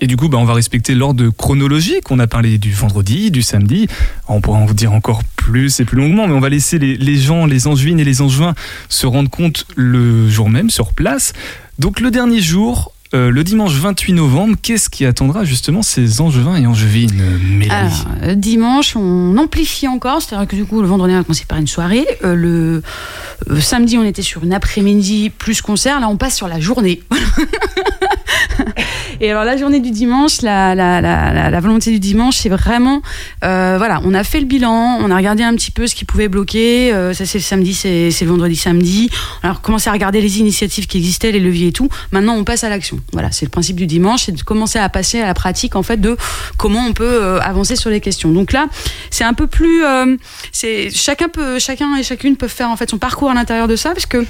Et du coup, bah, on va respecter l'ordre chronologique. On a parlé du vendredi, du samedi. On pourra en vous dire encore plus et plus longuement, mais on va laisser les, les gens, les angevines et les angevins se rendre compte le jour même sur place. Donc le dernier jour, euh, le dimanche 28 novembre, qu'est-ce qui attendra justement ces angevins et angevines, Alors, euh, dimanche, on amplifie encore, c'est-à-dire que du coup, le vendredi, on a commencé par une soirée. Euh, samedi, on était sur une après-midi plus concert. Là, on passe sur la journée. Et alors la journée du dimanche, la, la, la, la volonté du dimanche, c'est vraiment, euh, voilà, on a fait le bilan, on a regardé un petit peu ce qui pouvait bloquer. Euh, ça c'est le samedi, c'est le vendredi samedi. Alors commencer à regarder les initiatives qui existaient, les leviers et tout. Maintenant on passe à l'action. Voilà, c'est le principe du dimanche, c'est de commencer à passer à la pratique en fait de comment on peut euh, avancer sur les questions. Donc là, c'est un peu plus, euh, chacun peut, chacun et chacune peuvent faire en fait son parcours à l'intérieur de ça parce que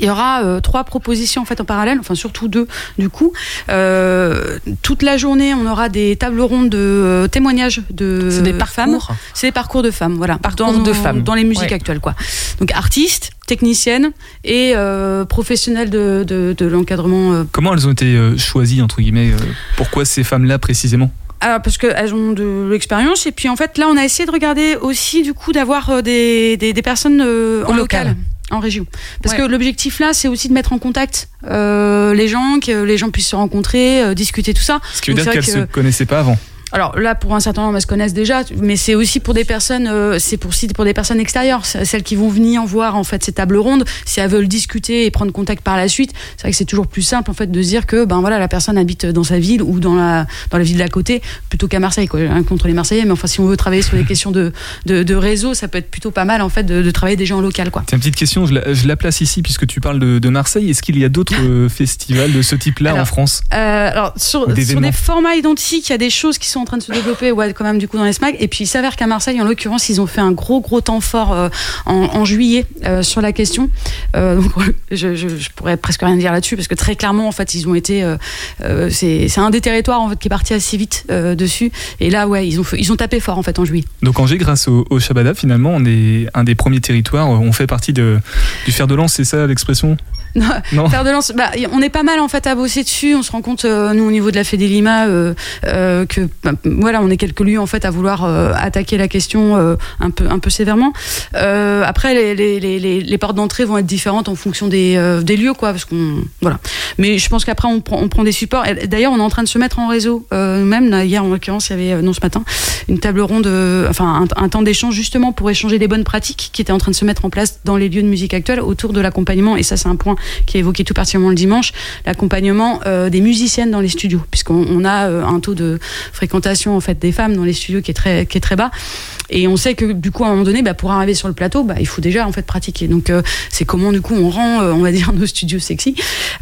il y aura euh, trois propositions en fait en parallèle, enfin surtout deux du coup. Euh, toute la journée, on aura des tables rondes de euh, témoignages de des femmes. C'est des parcours de femmes, voilà. Parcours de femmes dans les musiques actuelles, quoi. Donc artistes, techniciennes et professionnelles de, de, de l'encadrement. Comment elles ont été choisies entre guillemets Pourquoi ces femmes-là précisément? Alors parce qu'elles ont de l'expérience et puis en fait là on a essayé de regarder aussi du coup d'avoir des, des, des, personnes en local en région. Parce que l'objectif là, c'est aussi de mettre en contact euh, les gens, que les gens puissent se rencontrer, euh, discuter, tout ça. Ce qui veut dire qu'elles ne se connaissaient pas avant. Alors là, pour un certain nombre, elles se connaissent déjà, mais c'est aussi pour des personnes, euh, c'est pour, pour des personnes extérieures, celles qui vont venir voir en fait ces tables rondes, si elles veulent discuter et prendre contact par la suite. C'est vrai que c'est toujours plus simple en fait de se dire que ben voilà, la personne habite dans sa ville ou dans la dans la ville d'à côté, plutôt qu'à Marseille, quoi. Rien contre les Marseillais, mais enfin si on veut travailler sur les questions de, de, réseau, ça peut être plutôt pas mal en fait de, travailler des gens en local, quoi. C'est une petite question, je la, place ici puisque tu parles de, Marseille. Est-ce qu'il y a d'autres euh, festivals de ce type-là en France? euh, Alors sur, sur, des formats identiques, il y a des choses qui sont en train de se développer quand même du coup dans les SMAG. Et puis il s'avère qu'à Marseille, en l'occurrence, ils ont fait un gros gros temps fort euh, en, juillet euh, sur la question. Euh, donc je, pourrais presque rien dire là-dessus parce que très clairement en fait ils ont été, c'est un des territoires qui est parti assez vite dessus. Et là ouais ils ont ils ont tapé fort en fait en juillet. Donc Angers, grâce au, au finalement, on est un des premiers territoires. On fait partie du fer de lance, c'est ça l'expression? Non, bah, on est pas mal en fait à bosser dessus. On se rend compte, euh, nous au niveau de la Fédé Lima, euh, euh, que bah, voilà, on est quelques lieux en fait à vouloir attaquer la question un peu un peu sévèrement. après, les, les, les, les portes d'entrée vont être différentes en fonction des, des lieux, quoi, parce qu'on voilà. Mais je pense qu'après on prend, on prend des supports. D'ailleurs, on est en train de se mettre en réseau. même hier en l'occurrence, il y avait non ce matin une table ronde, enfin un, un temps d'échange justement pour échanger des bonnes pratiques qui étaient en train de se mettre en place dans les lieux de musique actuels autour de l'accompagnement. Et ça, c'est un point qui est évoqué tout particulièrement le dimanche, l'accompagnement euh, des musiciennes dans les studios, puisqu'on a euh, un taux de fréquentation en fait des femmes dans les studios qui est très qui est très bas. Et on sait que du coup à un moment donné, bah, pour arriver sur le plateau, bah, il faut déjà en fait pratiquer. Donc euh, c'est comment du coup on rend, on va dire, nos studios sexy.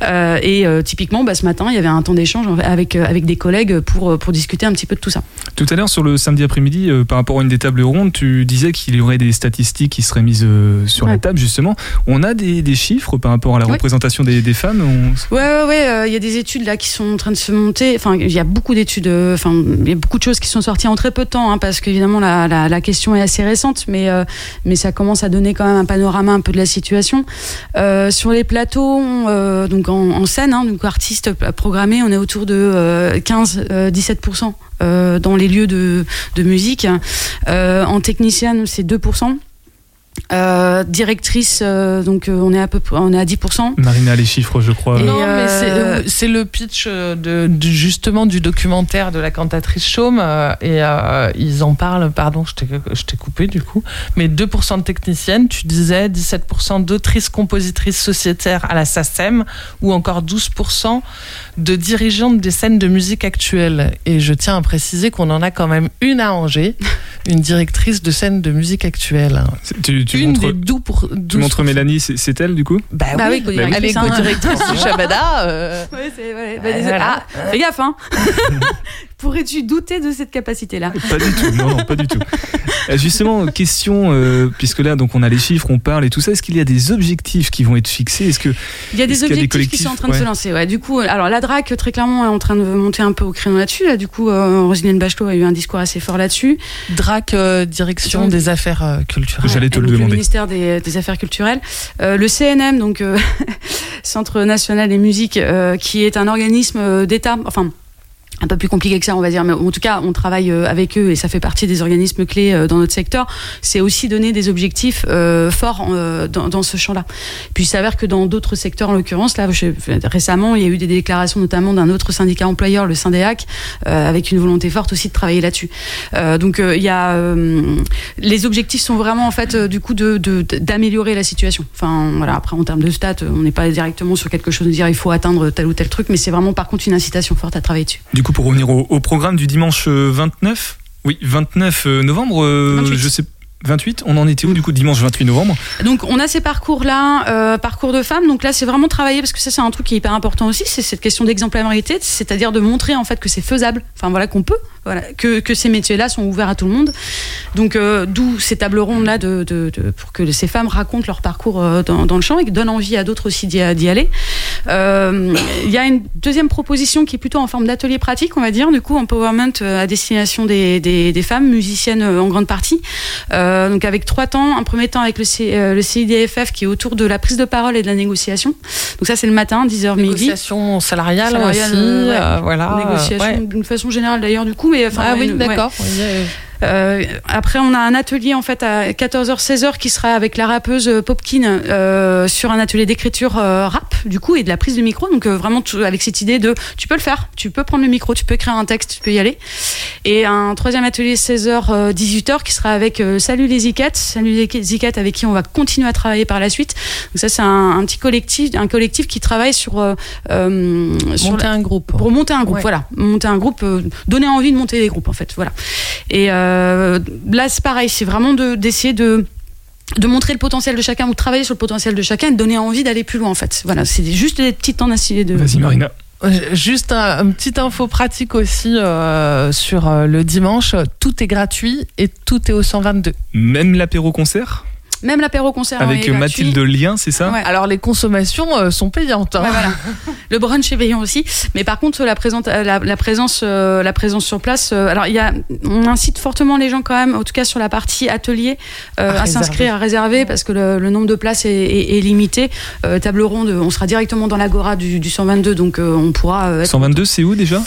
et typiquement, bah, ce matin, il y avait un temps d'échange avec avec des collègues pour pour discuter un petit peu de tout ça. Tout à l'heure sur le samedi après-midi, par rapport à une des tables rondes, tu disais qu'il y aurait des statistiques qui seraient mises sur la table justement. On a des, des chiffres par rapport à la représentation des, des femmes on... Ouais, ouais, ouais. Euh, il y a des études là qui sont en train de se monter. Enfin, il y a beaucoup d'études. Euh, enfin, il y a beaucoup de choses qui sont sorties en très peu de temps, hein, parce qu'évidemment la, la, la, question est assez récente, mais euh, mais ça commence à donner quand même un panorama un peu de la situation. sur les plateaux, donc en, scène, hein, donc artistes programmés, on est autour de 15-17% dans les lieux de, de musique. en technicienne, c'est 2%. Euh, directrice, euh, donc euh, on est à peu on est à 10%. Marina, les chiffres, je crois. non, mais c'est le pitch de, justement du documentaire de la cantatrice Chaume et ils en parlent. Pardon, je t'ai coupé du coup. Mais 2% de techniciennes, tu disais 17% d'autrices, compositrices sociétaires à la SACEM ou encore 12% de dirigeantes des scènes de musique actuelle. Et je tiens à préciser qu'on en a quand même une à Angers, une directrice de scène de musique actuelle. Tu, tu une montres, des pour, tu montres Mélanie, c'est elle du coup Bah, bah oui, oui elle est co-directrice du Shabada. Euh... Oui, c'est vrai. Bah, voilà. ah, fais gaffe, hein Pourrais-tu douter de cette capacité-là Pas du tout, non, non, pas du tout. Euh, justement, question, euh, puisque là, donc on a les chiffres, on parle et tout ça, est-ce qu'il y a des objectifs qui vont être fixés? Est-ce que il y a des objectifs qui sont en train de se lancer Ouais. Du coup, alors la DRAC très clairement est en train de monter un peu au créneau là-dessus. Là, du coup, euh, Roselyne Bachelot a eu un discours assez fort là-dessus. DRAC, euh, direction des affaires culturelles. J'allais te le demander. Le ministère des, des Affaires culturelles, le CNM, donc Centre national des musiques, qui est un organisme d'État, enfin un peu plus compliqué que ça, on va dire, mais en tout cas, on travaille euh, avec eux et ça fait partie des organismes clés euh, dans notre secteur. C'est aussi donner des objectifs euh, forts dans, dans, ce champ-là. Puis il s'avère que dans d'autres secteurs, en l'occurrence, là, récemment, il y a eu des déclarations notamment d'un autre syndicat employeur, le Syndéac, avec une volonté forte aussi de travailler là-dessus. donc il y a les objectifs sont vraiment en fait du coup de d'améliorer la situation. Enfin voilà, après en termes de stats, on n'est pas directement sur quelque chose de dire il faut atteindre tel ou tel truc, mais c'est vraiment par contre une incitation forte à travailler dessus. Du coup, pour revenir au, programme du dimanche 29, euh, oui, 29 euh, novembre, euh, je sais 28, on en était où du coup dimanche 28 novembre Donc on a ces parcours là, parcours de femmes. Donc là c'est vraiment travailler parce que ça c'est un truc qui est hyper important aussi, c'est cette question d'exemplarité, c'est-à-dire de montrer en fait que c'est faisable. Enfin voilà qu'on peut voilà, que, que ces métiers-là sont ouverts à tout le monde. Donc, euh, d'où ces tables rondes-là de, de, de, pour que ces femmes racontent leur parcours euh, dans, le champ et que donnent envie à d'autres aussi d'y aller. Euh, il y a une deuxième proposition qui est plutôt en forme d'atelier pratique, on va dire, du coup, empowerment à destination des, des, des femmes, musiciennes en grande partie. Donc, avec trois temps. Un premier temps avec le, C, le CIDFF qui est autour de la prise de parole et de la négociation. Donc, ça, c'est le matin, 10h midi. Négociation salariale, aussi. voilà. Négociation d'une façon générale d'ailleurs, du coup mais enfin, ah oui, d'accord. Euh, après, on a un atelier en fait à 14h, 16h qui sera avec la rappeuse euh, Popkin euh, sur un atelier d'écriture euh, rap, du coup, et de la prise de micro. Donc euh, vraiment avec cette idée de tu peux le faire, tu peux prendre le micro, tu peux écrire un texte, tu peux y aller. Et un troisième atelier 16h, 18h qui sera avec Salut les Zicat, Salut les Zicat avec qui on va continuer à travailler par la suite. Donc ça, c'est un, un, petit collectif, un collectif qui travaille sur, sur monter un groupe. Pour monter un groupe, voilà, monter un groupe, donner envie de monter des groupes en fait, voilà. Et là, c'est pareil, c'est vraiment d'essayer de, de montrer le potentiel de chacun ou de travailler sur le potentiel de chacun et de donner envie d'aller plus loin en fait. Voilà, c'est juste des petites temps de. Vas-y Marina. Euh, juste un, une petite info pratique aussi euh, sur le dimanche. Tout est gratuit et tout est au 122. Même l'apéro concert? Même l'apéro concert. Avec Mathilde Lien, c'est ça Alors les consommations euh, sont payantes. Hein. voilà. Le brunch est payant aussi, mais par contre la, présence, la, présence, la présence sur place. alors il y a, on incite fortement les gens quand même, en tout cas sur la partie atelier, à, s'inscrire, à réserver, parce que le, nombre de places est, limité. table ronde, on sera directement dans l'agora du, 122, donc on pourra. 122, c'est où déjà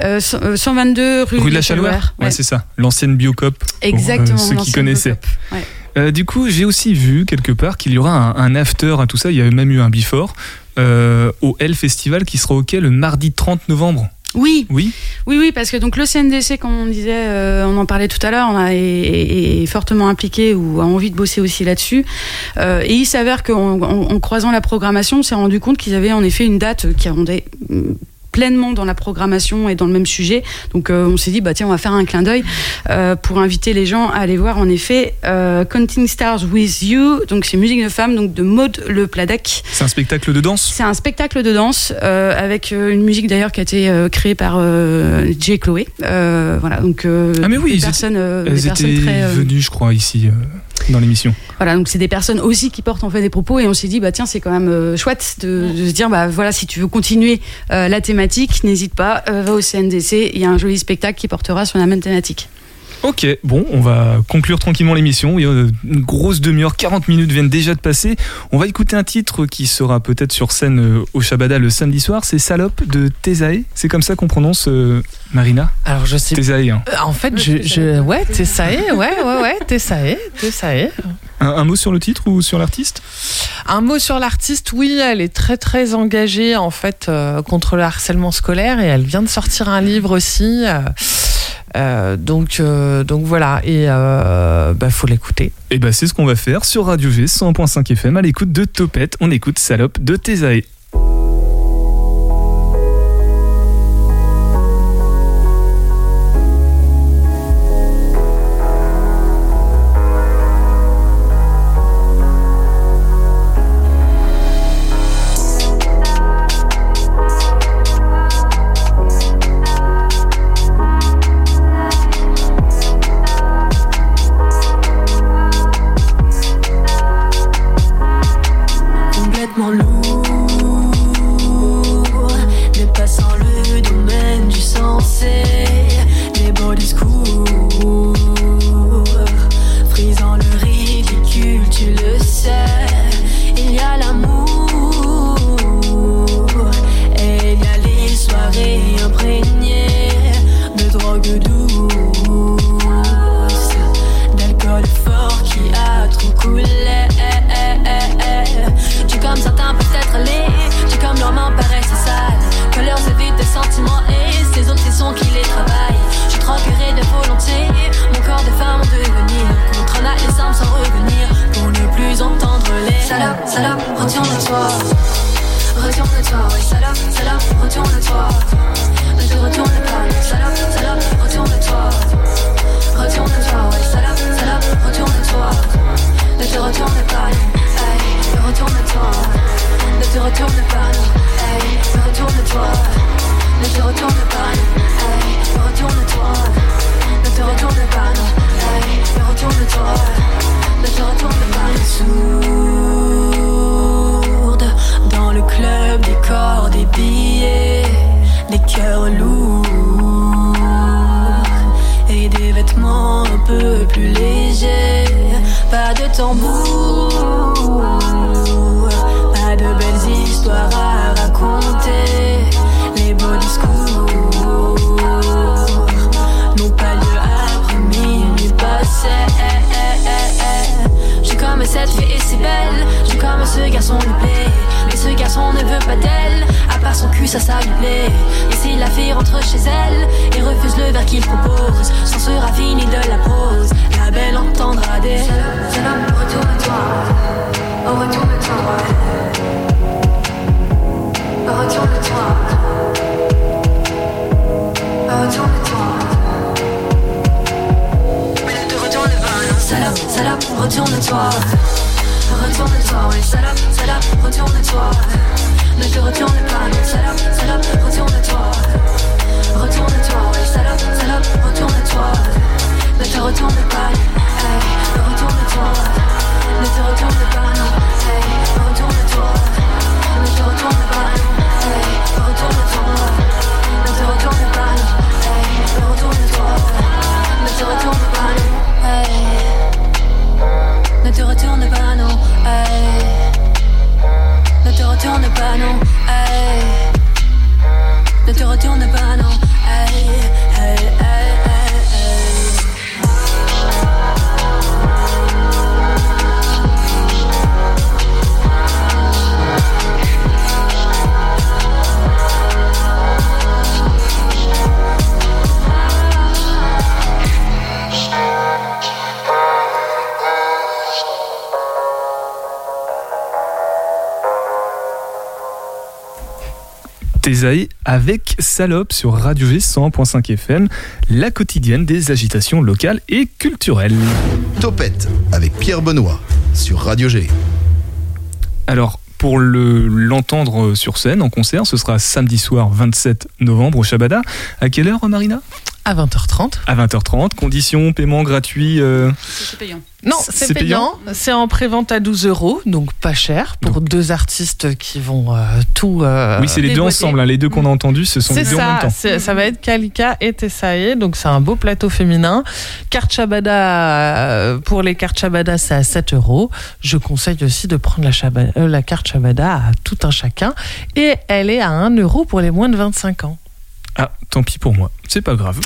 122 rue, rue de la Chalouère. Ouais, c'est ça. L'ancienne Biocop. Exactement. ceux qui connaissaient. Euh, du coup, j'ai aussi vu quelque part qu'il y aura un, after à tout ça. Il y a même eu un before euh, au L Festival qui sera ok le mardi 30 novembre. Oui. Oui. Oui, oui, parce que donc le CNDC, comme on disait, euh, on en parlait tout à l'heure, on a est, fortement impliqué ou a envie de bosser aussi là-dessus. et il s'avère qu'en croisant la programmation, on s'est rendu compte qu'ils avaient en effet une date qui rendait pleinement dans la programmation et dans le même sujet. Donc euh, on s'est dit, bah tiens, on va faire un clin d'œil euh, pour inviter les gens à aller voir en effet euh, Counting Stars with You. Donc c'est musique de femme, donc de Maud Le Pladec. C'est un spectacle de danse? C'est un spectacle de danse avec une musique d'ailleurs qui a été créée par J. Chloé. voilà, donc ah mais oui, des personnes, elles étaient venues, je crois, ici dans l'émission. Voilà, donc c'est des personnes aussi qui portent en fait des propos et on s'est dit bah tiens c'est quand même chouette de, se dire bah voilà si tu veux continuer la thématique n'hésite pas, euh, va au CNDC, il y a un joli spectacle qui portera sur la même thématique. Ok, bon, on va conclure tranquillement l'émission. Une grosse demi-heure, 40 minutes viennent déjà de passer. On va écouter un titre qui sera peut-être sur scène euh, au Shabada le samedi soir. C'est Salope de Tesae. C'est comme ça qu'on prononce euh, Marina Alors je sais. Tesae. Hein. en fait, je, je, ouais, Tesae, ouais, ouais, ouais, Tesae, Tesae. Un, mot sur le titre ou sur l'artiste? Un mot sur l'artiste, oui, elle est très très engagée en fait euh, contre le harcèlement scolaire et elle vient de sortir un livre aussi. Euh, euh, donc, donc voilà, et bah, faut l'écouter. Et bah c'est ce qu'on va faire sur Radio G 100.5 FM à l'écoute de Topette. On écoute Salope de Tesae. Avec Salope sur Radio G 100.5 FM, la quotidienne des agitations locales et culturelles. Topette avec Pierre Benoît sur Radio G. Alors, pour l'entendre sur scène en concert, ce sera samedi soir 27 novembre au Shabada. À quelle heure, Marina? À 20h30. À 20h30. Conditions, paiement gratuit euh, C'est payant. Non, c'est payant. C'est en prévente à 12 euros, donc pas cher pour deux artistes qui vont euh, tout. Euh, oui, c'est les deux ensemble. Hein. les deux qu'on a entendus, ce sont les deux ça, en même temps. Ça va être Kalika et Tessae, donc c'est un beau plateau féminin. Carte Chabada, pour les cartes Chabada, c'est à 7 euros. Je conseille aussi de prendre la, la carte Chabada à tout un chacun. Et elle est à 1 euro pour les moins de 25 ans. Ah, tant pis pour moi. C'est pas grave.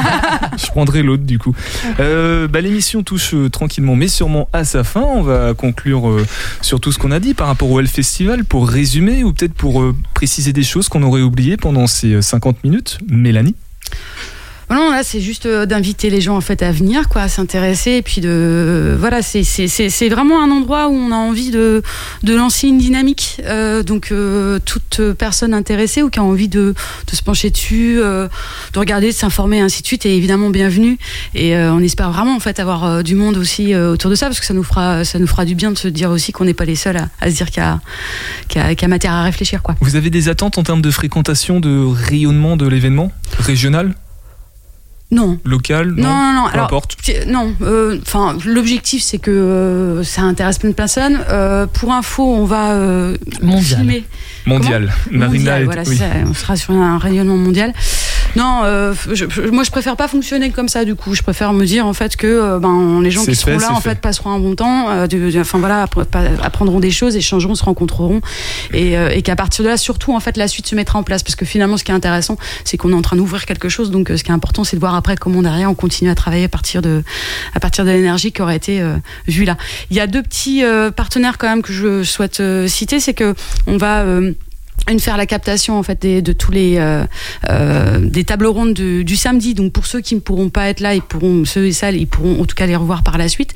je prendrai l'autre du coup. Euh, bah, l'émission touche euh, tranquillement mais sûrement à sa fin. On va conclure euh, sur tout ce qu'on a dit par rapport au Hell Festival pour résumer ou peut-être pour préciser des choses qu'on aurait oubliées pendant ces 50 minutes. Mélanie? Non, là, c'est juste euh, d'inviter les gens en fait à venir, quoi, à s'intéresser, et puis de, voilà, c'est vraiment un endroit où on a envie de de lancer une dynamique. Euh, donc euh, toute personne intéressée ou qui a envie de, de se pencher dessus, euh, de regarder, de s'informer, ainsi de suite, est évidemment bienvenue. Et euh, on espère vraiment en fait avoir du monde aussi autour de ça, parce que ça nous fera ça nous fera du bien de se dire aussi qu'on n'est pas les seuls à, à se dire qu'il y a qu'il y, a matière à réfléchir, quoi. Vous avez des attentes en termes de fréquentation, de rayonnement de l'événement régional? Non. Local Non, non, non. Peu importe. Non. Euh, enfin, l'objectif c'est que euh, ça intéresse plein de personnes. Euh, pour info, on va mondial. filmer. Mondial. Marina. voilà, on sera sur un rayonnement mondial. Non, euh, moi je préfère pas fonctionner comme ça du coup. Je préfère me dire en fait que euh, ben les gens qui seront là en fait. passeront un bon temps. Euh, enfin voilà, apprendront des choses, échangeront, se rencontreront et, et qu'à partir de là surtout en fait la suite se mettra en place parce que finalement ce qui est intéressant c'est qu'on est en train d'ouvrir quelque chose. Donc ce qui est important c'est de voir après comment derrière on continue à travailler à partir de à partir de l'énergie qui aurait été vue là. Il y a deux petits partenaires quand même que je souhaite citer, c'est que on va une faire la captation en fait des, de tous les euh, euh, des tables rondes du, samedi. Donc pour ceux qui ne pourront pas être là ils pourront ceux et celles ils pourront en tout cas les revoir par la suite.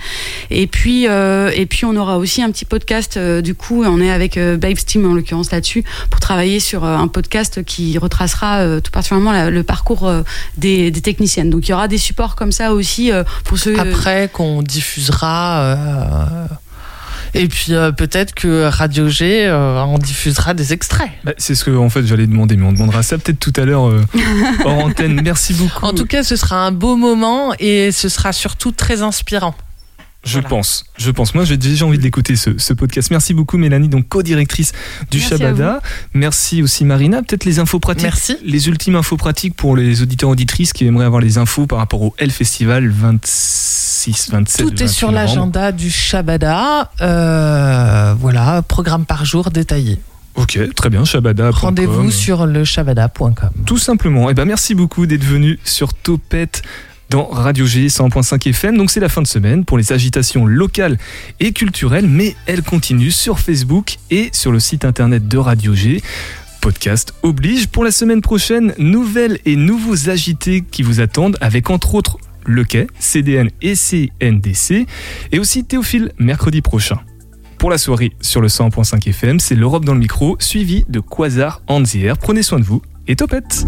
Et puis euh, et puis on aura aussi un petit podcast du coup on est avec euh, Babes Team en l'occurrence là-dessus pour travailler sur un podcast qui retracera tout particulièrement le parcours des, des, techniciennes. Donc il y aura des supports comme ça aussi pour ceux après qu'on diffusera et puis euh, peut-être que Radio G euh, en diffusera des extraits. Bah, c'est ce que en fait j'allais demander, mais on demandera ça peut-être tout à l'heure euh, hors antenne. Merci beaucoup. En tout cas, ce sera un beau moment et ce sera surtout très inspirant. Je pense, je pense. Moi, j'ai déjà envie d'écouter ce, ce, podcast. Merci beaucoup, Mélanie, donc co-directrice du Merci Shabada. Merci aussi, Marina. Peut-être les infos pratiques. Merci. Les ultimes infos pratiques pour les auditeurs auditrices qui aimeraient avoir les infos par rapport au L Festival 26, 27. Tout est sur l'agenda du Shabada. Euh, voilà, programme par jour détaillé. Ok, très bien, Shabada. Rendez-vous sur le shabada.com. Tout simplement. Et eh ben, merci beaucoup d'être venu sur Topette dans Radio G 100.5 FM. Donc c'est la fin de semaine pour les agitations locales et culturelles, mais elles continuent sur Facebook et sur le site internet de Radio G. Podcast oblige pour la semaine prochaine, nouvelles et nouveaux agités qui vous attendent avec entre autres le quai, CDN et CNDC et aussi Théophile mercredi prochain. Pour la soirée sur le 100.5 FM, c'est l'Europe dans le micro, suivi de Quasar Anzier. Prenez soin de vous et topette